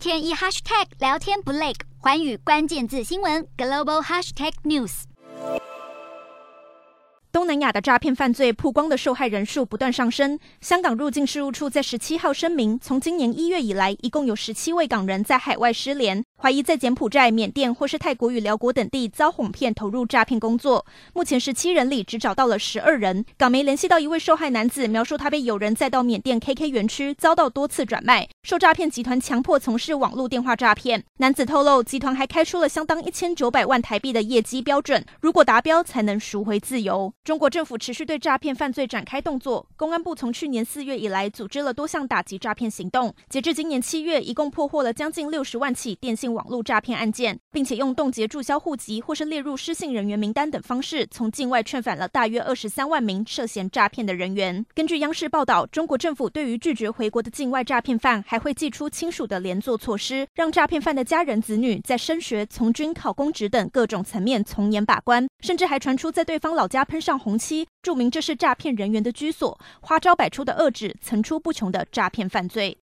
天一 hashtag 聊天不累，环宇关键字新闻 global hashtag news。东南亚的诈骗犯罪曝光的受害人数不断上升。香港入境事务处在十七号声明，从今年一月以来，一共有十七位港人在海外失联，怀疑在柬埔寨、缅甸或是泰国与寮国等地遭哄骗投入诈骗工作。目前十七人里只找到了十二人。港媒联系到一位受害男子，描述他被友人载到缅甸 KK 园区，遭到多次转卖，受诈骗集团强迫从事网络电话诈骗。男子透露，集团还开出了相当一千九百万台币的业绩标准，如果达标才能赎回自由。中国政府持续对诈骗犯罪展开动作。公安部从去年四月以来，组织了多项打击诈骗行动。截至今年七月，一共破获了将近六十万起电信网络诈骗案件，并且用冻结注销户籍或是列入失信人员名单等方式，从境外劝返了大约二十三万名涉嫌诈骗的人员。根据央视报道，中国政府对于拒绝回国的境外诈骗犯，还会寄出亲属的连坐措施，让诈骗犯的家人子女在升学、从军、考公职等各种层面从严把关，甚至还传出在对方老家喷上红漆。注明这是诈骗人员的居所，花招百出的遏制层出不穷的诈骗犯罪。